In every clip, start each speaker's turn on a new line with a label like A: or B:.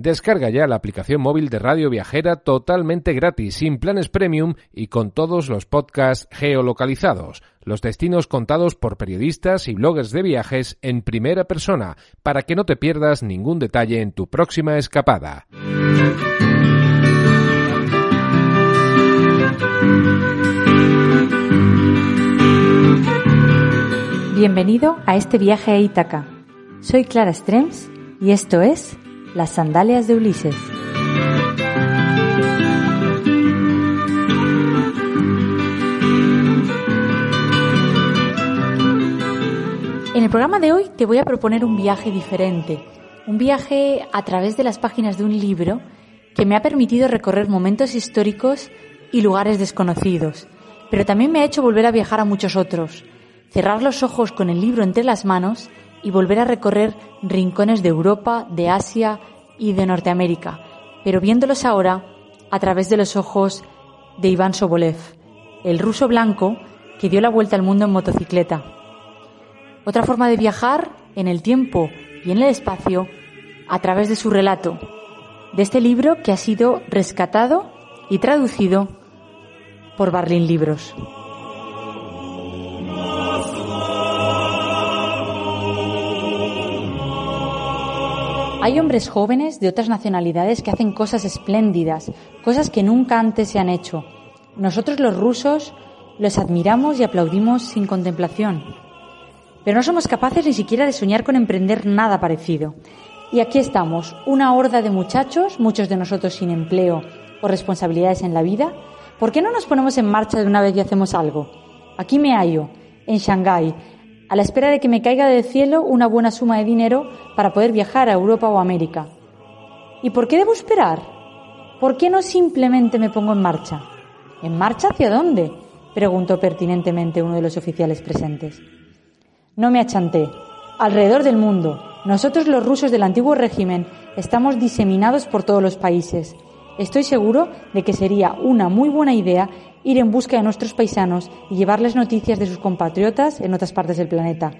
A: Descarga ya la aplicación móvil de Radio Viajera totalmente gratis, sin planes premium y con todos los podcasts geolocalizados, los destinos contados por periodistas y bloggers de viajes en primera persona, para que no te pierdas ningún detalle en tu próxima escapada.
B: Bienvenido a este viaje a Ítaca. Soy Clara Strems y esto es Las Sandalias de Ulises. En el programa de hoy te voy a proponer un viaje diferente, un viaje a través de las páginas de un libro que me ha permitido recorrer momentos históricos y lugares desconocidos, pero también me ha hecho volver a viajar a muchos otros. Cerrar los ojos con el libro entre las manos y volver a recorrer rincones de Europa, de Asia y de Norteamérica, pero viéndolos ahora a través de los ojos de Iván Sobolev, el ruso blanco que dio la vuelta al mundo en motocicleta. Otra forma de viajar en el tiempo y en el espacio a través de su relato, de este libro que ha sido rescatado y traducido por Barlin Libros. Hay hombres jóvenes de otras nacionalidades que hacen cosas espléndidas, cosas que nunca antes se han hecho. Nosotros los rusos los admiramos y aplaudimos sin contemplación. Pero no somos capaces ni siquiera de soñar con emprender nada parecido. Y aquí estamos, una horda de muchachos, muchos de nosotros sin empleo o responsabilidades en la vida. ¿Por qué no nos ponemos en marcha de una vez y hacemos algo? Aquí me hallo, en Shanghái, a la espera de que me caiga del cielo una buena suma de dinero para poder viajar a Europa o América. ¿Y por qué debo esperar? ¿Por qué no simplemente me pongo en marcha? ¿En marcha hacia dónde? preguntó pertinentemente uno de los oficiales presentes. No me achanté. Alrededor del mundo, nosotros los rusos del antiguo régimen estamos diseminados por todos los países. Estoy seguro de que sería una muy buena idea ir en busca de nuestros paisanos y llevarles noticias de sus compatriotas en otras partes del planeta,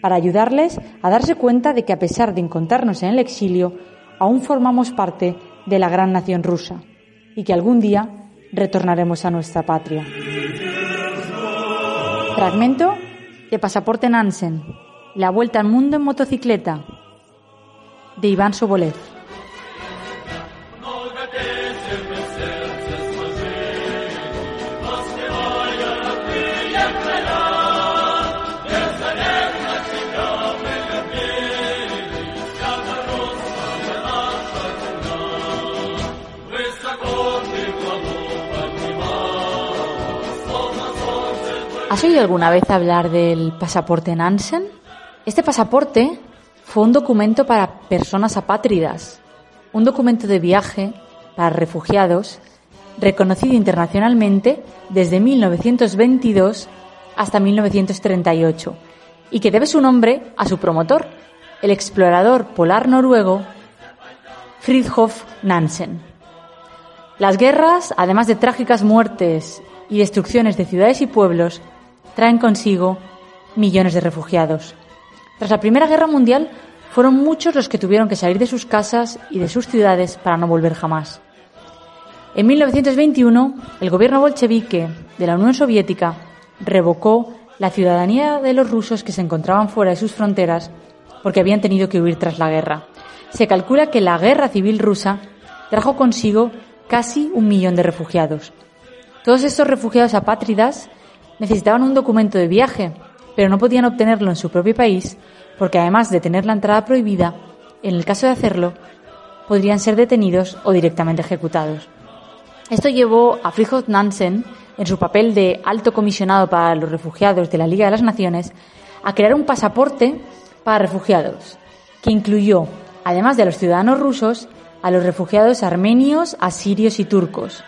B: para ayudarles a darse cuenta de que a pesar de encontrarnos en el exilio, aún formamos parte de la gran nación rusa y que algún día retornaremos a nuestra patria. Fragmento de Pasaporte Nansen, La Vuelta al Mundo en motocicleta, de Iván Sobolev. ¿Has oído alguna vez hablar del pasaporte Nansen? Este pasaporte fue un documento para personas apátridas, un documento de viaje para refugiados reconocido internacionalmente desde 1922 hasta 1938 y que debe su nombre a su promotor, el explorador polar noruego Fridtjof Nansen. Las guerras, además de trágicas muertes y destrucciones de ciudades y pueblos, traen consigo millones de refugiados. Tras la Primera Guerra Mundial, fueron muchos los que tuvieron que salir de sus casas y de sus ciudades para no volver jamás. En 1921, el gobierno bolchevique de la Unión Soviética revocó la ciudadanía de los rusos que se encontraban fuera de sus fronteras porque habían tenido que huir tras la guerra. Se calcula que la guerra civil rusa trajo consigo casi un millón de refugiados. Todos estos refugiados apátridas necesitaban un documento de viaje, pero no podían obtenerlo en su propio país porque además de tener la entrada prohibida, en el caso de hacerlo, podrían ser detenidos o directamente ejecutados. Esto llevó a Fridtjof Nansen, en su papel de alto comisionado para los refugiados de la Liga de las Naciones, a crear un pasaporte para refugiados, que incluyó, además de los ciudadanos rusos, a los refugiados armenios, asirios y turcos.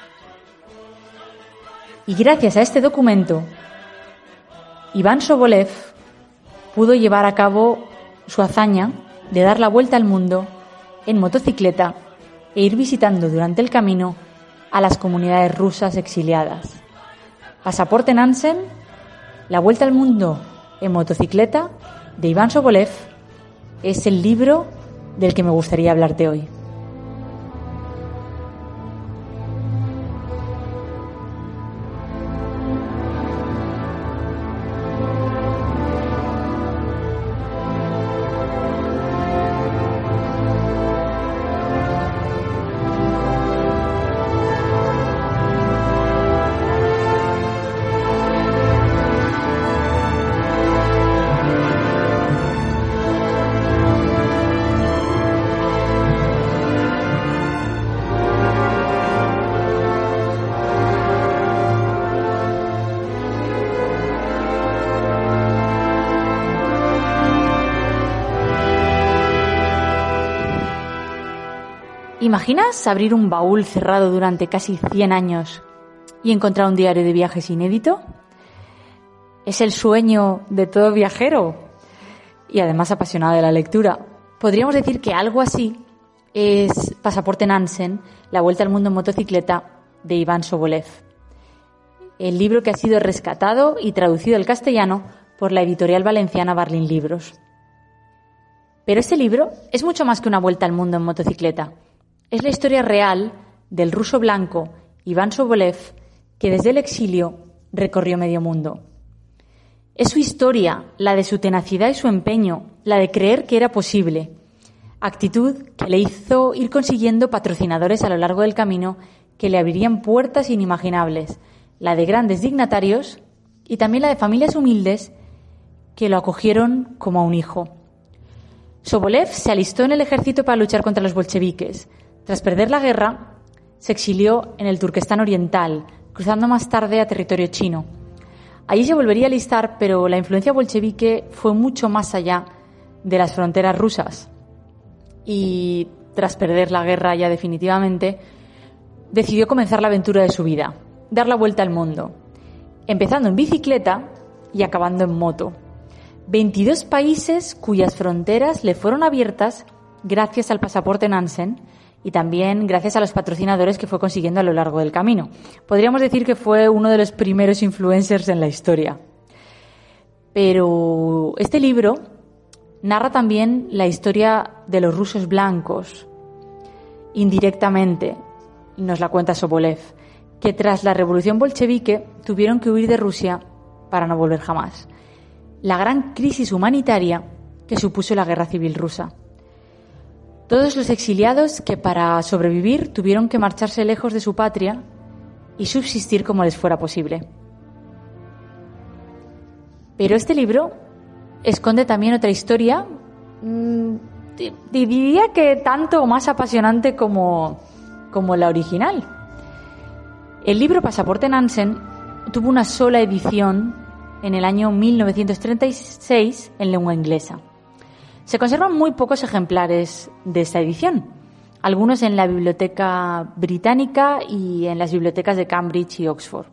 B: Y gracias a este documento, Iván Sobolev pudo llevar a cabo su hazaña de dar la vuelta al mundo en motocicleta e ir visitando durante el camino a las comunidades rusas exiliadas. Pasaporte Nansen, La vuelta al mundo en motocicleta de Iván Sobolev es el libro del que me gustaría hablarte hoy. Imaginas abrir un baúl cerrado durante casi 100 años y encontrar un diario de viajes inédito? Es el sueño de todo viajero y además apasionado de la lectura. Podríamos decir que algo así es Pasaporte Nansen, La Vuelta al Mundo en Motocicleta de Iván Sobolev. El libro que ha sido rescatado y traducido al castellano por la editorial valenciana Barlin Libros. Pero este libro es mucho más que una vuelta al mundo en motocicleta. Es la historia real del ruso blanco Iván Sobolev, que desde el exilio recorrió medio mundo. Es su historia, la de su tenacidad y su empeño, la de creer que era posible, actitud que le hizo ir consiguiendo patrocinadores a lo largo del camino que le abrirían puertas inimaginables, la de grandes dignatarios y también la de familias humildes que lo acogieron como a un hijo. Sobolev se alistó en el ejército para luchar contra los bolcheviques, tras perder la guerra, se exilió en el Turquestán Oriental, cruzando más tarde a territorio chino. Allí se volvería a alistar, pero la influencia bolchevique fue mucho más allá de las fronteras rusas. Y tras perder la guerra ya definitivamente, decidió comenzar la aventura de su vida, dar la vuelta al mundo, empezando en bicicleta y acabando en moto. 22 países cuyas fronteras le fueron abiertas gracias al pasaporte Nansen y también gracias a los patrocinadores que fue consiguiendo a lo largo del camino. Podríamos decir que fue uno de los primeros influencers en la historia. Pero este libro narra también la historia de los rusos blancos, indirectamente, nos la cuenta Sobolev, que tras la revolución bolchevique tuvieron que huir de Rusia para no volver jamás. La gran crisis humanitaria que supuso la guerra civil rusa. Todos los exiliados que para sobrevivir tuvieron que marcharse lejos de su patria y subsistir como les fuera posible. Pero este libro esconde también otra historia, mm, diría que tanto o más apasionante como, como la original. El libro Pasaporte Nansen tuvo una sola edición en el año 1936 en lengua inglesa. Se conservan muy pocos ejemplares de esta edición, algunos en la Biblioteca Británica y en las bibliotecas de Cambridge y Oxford.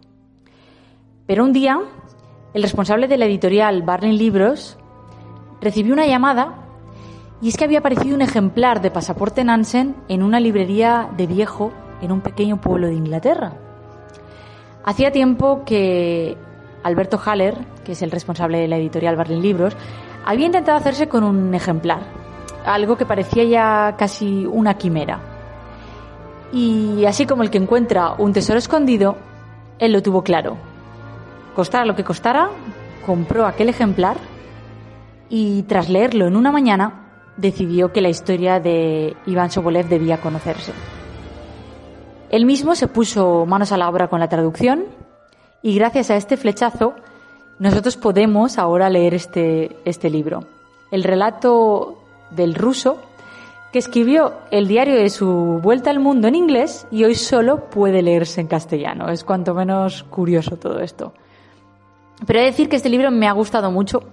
B: Pero un día, el responsable de la editorial Barlin Libros recibió una llamada y es que había aparecido un ejemplar de Pasaporte Nansen en una librería de viejo en un pequeño pueblo de Inglaterra. Hacía tiempo que Alberto Haller, que es el responsable de la editorial Barlin Libros, había intentado hacerse con un ejemplar, algo que parecía ya casi una quimera. Y así como el que encuentra un tesoro escondido, él lo tuvo claro. Costara lo que costara, compró aquel ejemplar y tras leerlo en una mañana, decidió que la historia de Iván Sobolev debía conocerse. Él mismo se puso manos a la obra con la traducción y gracias a este flechazo nosotros podemos ahora leer este, este libro. El relato del ruso que escribió el diario de su vuelta al mundo en inglés y hoy solo puede leerse en castellano. Es cuanto menos curioso todo esto. Pero he de decir que este libro me ha gustado mucho.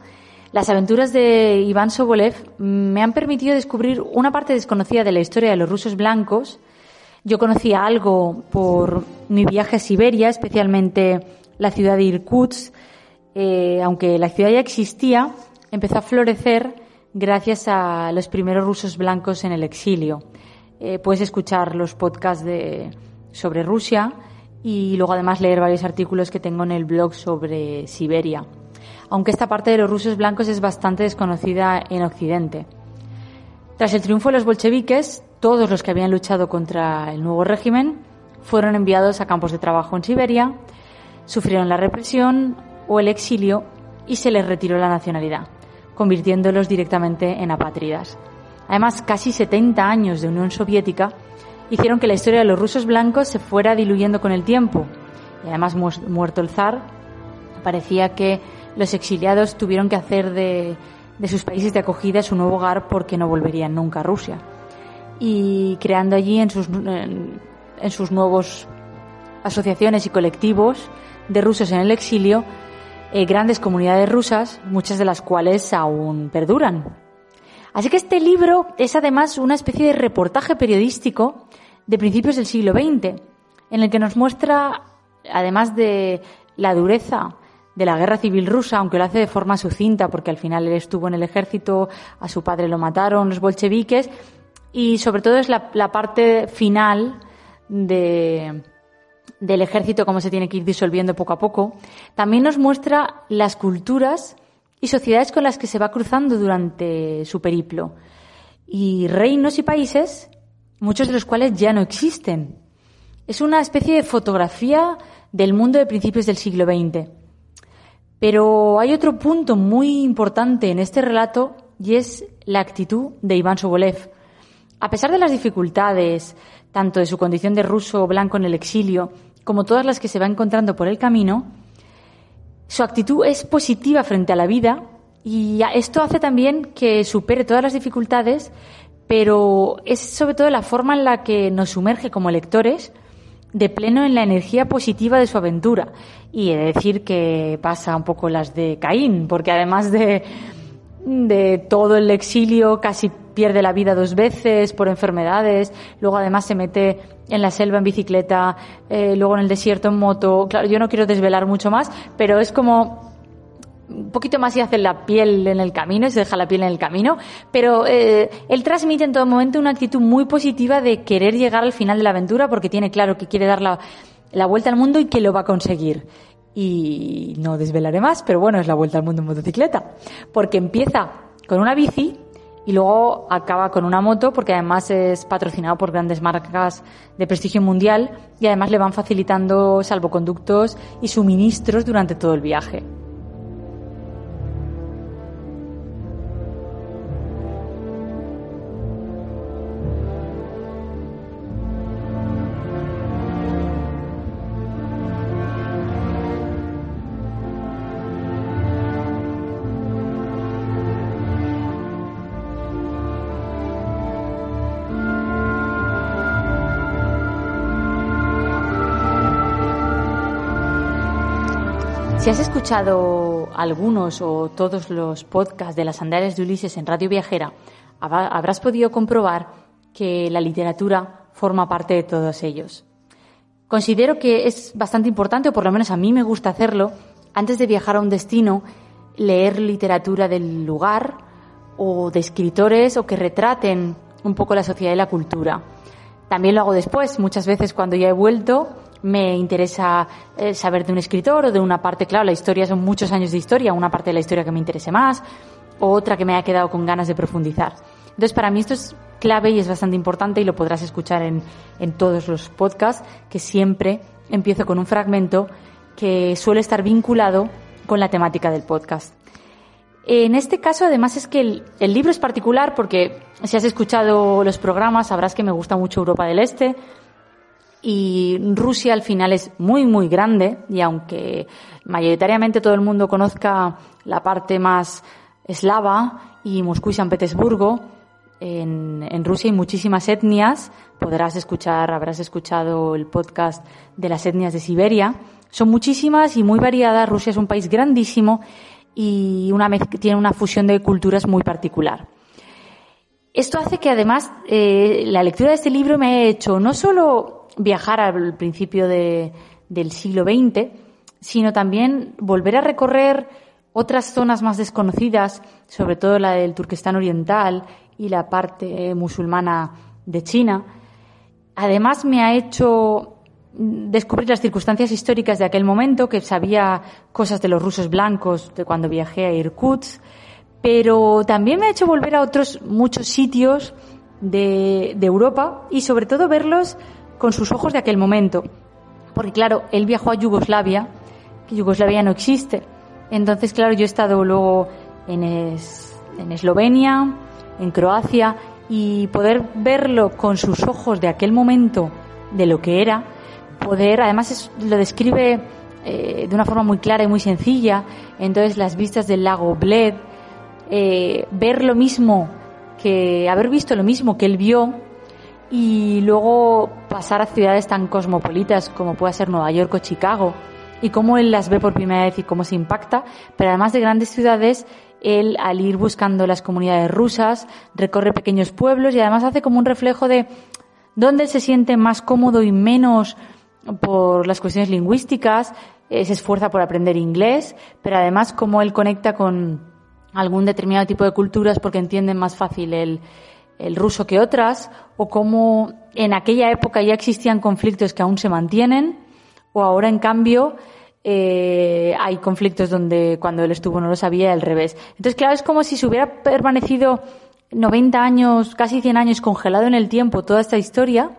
B: Las aventuras de Iván Sobolev me han permitido descubrir una parte desconocida de la historia de los rusos blancos. Yo conocía algo por mi viaje a Siberia, especialmente la ciudad de Irkutsk. Eh, aunque la ciudad ya existía, empezó a florecer gracias a los primeros rusos blancos en el exilio. Eh, puedes escuchar los podcasts sobre Rusia y luego además leer varios artículos que tengo en el blog sobre Siberia aunque esta parte de los rusos blancos es bastante desconocida en Occidente. Tras el triunfo de los bolcheviques, todos los que habían luchado contra el nuevo régimen fueron enviados a campos de trabajo en Siberia, sufrieron la represión o el exilio y se les retiró la nacionalidad, convirtiéndolos directamente en apátridas. Además, casi 70 años de Unión Soviética hicieron que la historia de los rusos blancos se fuera diluyendo con el tiempo. Y además, muerto el zar, parecía que los exiliados tuvieron que hacer de, sus países de acogida su nuevo hogar porque no volverían nunca a Rusia. Y creando allí en sus, en, sus nuevos asociaciones y colectivos de rusos en el exilio eh, grandes comunidades rusas, muchas de las cuales aún perduran. Así que este libro es además una especie de reportaje periodístico de principios del siglo XX, en el que nos muestra, además de la dureza de la guerra civil rusa, aunque lo hace de forma sucinta, porque al final él estuvo en el ejército, a su padre lo mataron los bolcheviques, y sobre todo es la, parte final de, del ejército, cómo se tiene que ir disolviendo poco a poco. También nos muestra las culturas y sociedades con las que se va cruzando durante su periplo. Y reinos y países, muchos de los cuales ya no existen. Es una especie de fotografía del mundo de principios del siglo XX. Pero hay otro punto muy importante en este relato y es la actitud de Iván Sobolev. A pesar de las dificultades, tanto de su condición de ruso blanco en el exilio, como todas las que se va encontrando por el camino, su actitud es positiva frente a la vida y esto hace también que supere todas las dificultades, pero es sobre todo la forma en la que nos sumerge como lectores de pleno en la energía positiva de su aventura. Y he de decir que pasa un poco las de Caín, porque además de, de todo el exilio, casi pierde la vida dos veces por enfermedades, luego además se mete en la selva en bicicleta, eh, luego en el desierto en moto. Claro, yo no quiero desvelar mucho más, pero es como un poquito más y hace la piel en el camino, se deja la piel en el camino, pero eh, él transmite en todo momento una actitud muy positiva de querer llegar al final de la aventura porque tiene claro que quiere dar la, la vuelta al mundo y que lo va a conseguir. Y no desvelaré más, pero bueno, es la vuelta al mundo en motocicleta, porque empieza con una bici y luego acaba con una moto porque además es patrocinado por grandes marcas de prestigio mundial y además le van facilitando salvoconductos y suministros durante todo el viaje. Si has escuchado algunos o todos los podcasts de las sandalias de Ulises en Radio Viajera, habrás podido comprobar que la literatura forma parte de todos ellos. Considero que es bastante importante, o por lo menos a mí me gusta hacerlo, antes de viajar a un destino, leer literatura del lugar o de escritores o que retraten un poco la sociedad y la cultura. También lo hago después, muchas veces cuando ya he vuelto me interesa eh, saber de un escritor o de una parte, claro, la historia son muchos años de historia, una parte de la historia que me interese más, o otra que me haya quedado con ganas de profundizar. Entonces, para mí esto es clave y es bastante importante y lo podrás escuchar en, en todos los podcasts, que siempre empiezo con un fragmento que suele estar vinculado con la temática del podcast. En este caso, además, es que el, el, libro es particular porque si has escuchado los programas sabrás que me gusta mucho Europa del Este, y Rusia al final es muy, muy grande y aunque mayoritariamente todo el mundo conozca la parte más eslava y Moscú y San Petersburgo, en, Rusia hay muchísimas etnias. Podrás escuchar, habrás escuchado el podcast de las etnias de Siberia. Son muchísimas y muy variadas. Rusia es un país grandísimo y una tiene una fusión de culturas muy particular. Esto hace que además eh, la lectura de este libro me ha hecho no solo viajar al principio del siglo XX, sino también volver a recorrer otras zonas más desconocidas, sobre todo la del Turquestán Oriental y la parte musulmana de China. Además me ha hecho descubrir las circunstancias históricas de aquel momento, que sabía cosas de los rusos blancos de cuando viajé a Irkutsk, pero también me ha hecho volver a otros muchos sitios de, Europa y sobre todo verlos con sus ojos de aquel momento. Porque claro, él viajó a Yugoslavia, que Yugoslavia no existe. Entonces, claro, yo he estado luego en, en Eslovenia, en Croacia, y poder verlo con sus ojos de aquel momento, de lo que era, poder, además lo describe eh, de una forma muy clara y muy sencilla, entonces las vistas del lago Bled, eh, ver lo mismo que, haber visto lo mismo que él vio y luego pasar a ciudades tan cosmopolitas como pueda ser Nueva York o Chicago y cómo él las ve por primera vez y cómo se impacta, pero además de grandes ciudades, él al ir buscando las comunidades rusas recorre pequeños pueblos y además hace como un reflejo de dónde se siente más cómodo y menos por las cuestiones lingüísticas, eh, se esfuerza por aprender inglés, pero además cómo él conecta con algún determinado tipo de culturas porque entienden más fácil el, el ruso que otras, o cómo en aquella época ya existían conflictos que aún se mantienen, o ahora en cambio eh, hay conflictos donde cuando él estuvo no lo sabía al revés. Entonces, claro, es como si se hubiera permanecido 90 años, casi 100 años congelado en el tiempo toda esta historia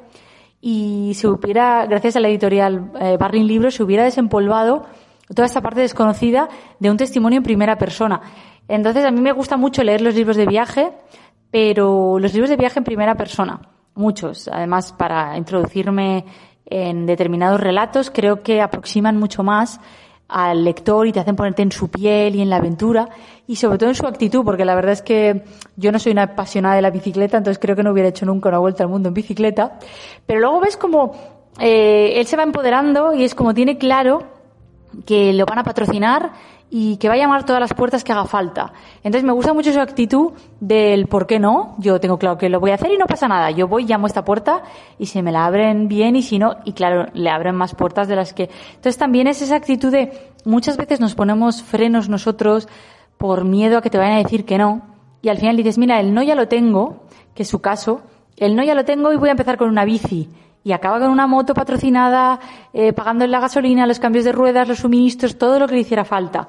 B: y se hubiera, gracias a la editorial eh, Barring Libros, se hubiera desempolvado toda esta parte desconocida de un testimonio en primera persona. Entonces, a mí me gusta mucho leer los libros de viaje, pero los libros de viaje en primera persona, muchos. Además, para introducirme en determinados relatos, creo que aproximan mucho más al lector y te hacen ponerte en su piel y en la aventura y sobre todo en su actitud, porque la verdad es que yo no soy una apasionada de la bicicleta, entonces creo que no hubiera hecho nunca una vuelta al mundo en bicicleta, pero luego ves como eh, él se va empoderando y es como tiene claro que lo van a patrocinar y que va a llamar todas las puertas que haga falta. Entonces me gusta mucho su actitud del por qué no. Yo tengo claro que lo voy a hacer y no pasa nada. Yo voy, llamo esta puerta y se me la abren bien y si no, y claro, le abren más puertas de las que. Entonces también es esa actitud de muchas veces nos ponemos frenos nosotros por miedo a que te vayan a decir que no y al final dices, mira, el no ya lo tengo, que es su caso, el no ya lo tengo y voy a empezar con una bici y acaba con una moto patrocinada, eh, pagando la gasolina, los cambios de ruedas, los suministros, todo lo que le hiciera falta.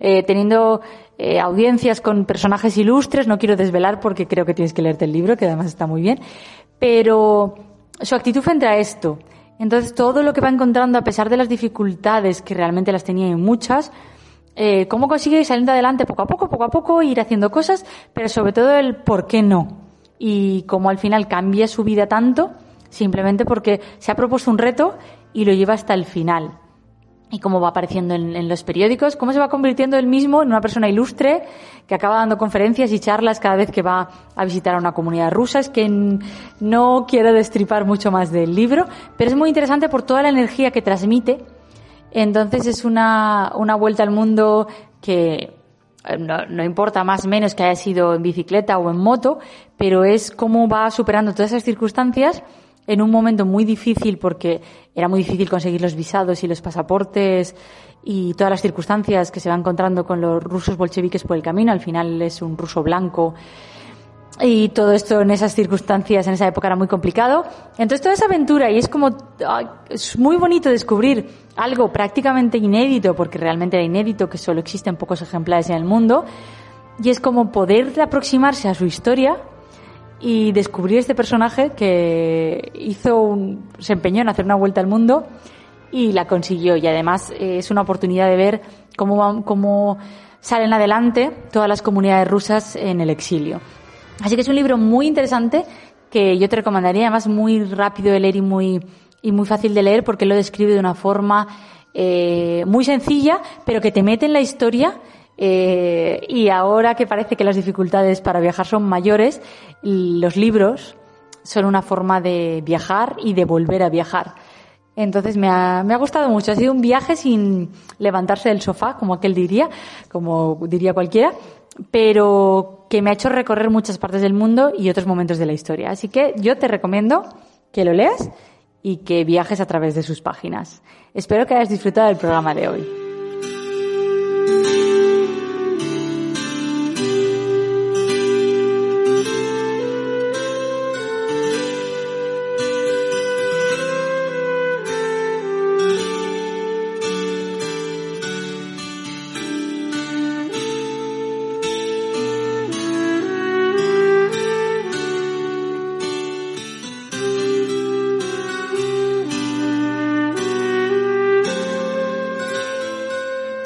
B: Eh, teniendo eh, audiencias con personajes ilustres, no quiero desvelar porque creo que tienes que leerte el libro, que además está muy bien, pero su actitud frente a esto. Entonces, todo lo que va encontrando, a pesar de las dificultades, que realmente las tenía y muchas, cómo consigue ir saliendo adelante poco a poco, poco a poco, ir haciendo cosas, pero sobre todo el por qué no. Y cómo al final cambia su vida tanto simplemente porque se ha propuesto un reto y lo lleva hasta el final. Y cómo va apareciendo en, los periódicos, cómo se va convirtiendo él mismo en una persona ilustre que acaba dando conferencias y charlas cada vez que va a visitar a una comunidad rusa. Es que no quiero destripar mucho más del libro, pero es muy interesante por toda la energía que transmite. Entonces es una, una vuelta al mundo que eh, no, no, importa más menos que haya sido en bicicleta o en moto, pero es cómo va superando todas esas circunstancias en un momento muy difícil porque era muy difícil conseguir los visados y los pasaportes y todas las circunstancias que se va encontrando con los rusos bolcheviques por el camino. Al final es un ruso blanco y todo esto en esas circunstancias en esa época era muy complicado. Entonces toda esa aventura y es como es muy bonito descubrir algo prácticamente inédito porque realmente era inédito que solo existen pocos ejemplares en el mundo y es como poder aproximarse a su historia y descubrí este personaje que hizo un, se empeñó en hacer una vuelta al mundo y la consiguió y además eh, es una oportunidad de ver cómo, cómo salen adelante todas las comunidades rusas en el exilio. Así que es un libro muy interesante que yo te recomendaría, además muy rápido de leer y muy, y muy fácil de leer porque lo describe de una forma eh, muy sencilla, pero que te mete en la historia eh, y ahora que parece que las dificultades para viajar son mayores, los libros son una forma de viajar y de volver a viajar. Entonces me ha, me ha gustado mucho. Ha sido un viaje sin levantarse del sofá, como aquel diría, como diría cualquiera, pero que me ha hecho recorrer muchas partes del mundo y otros momentos de la historia. Así que yo te recomiendo que lo leas y que viajes a través de sus páginas. Espero que hayas disfrutado del programa de hoy.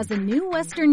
C: As a new Western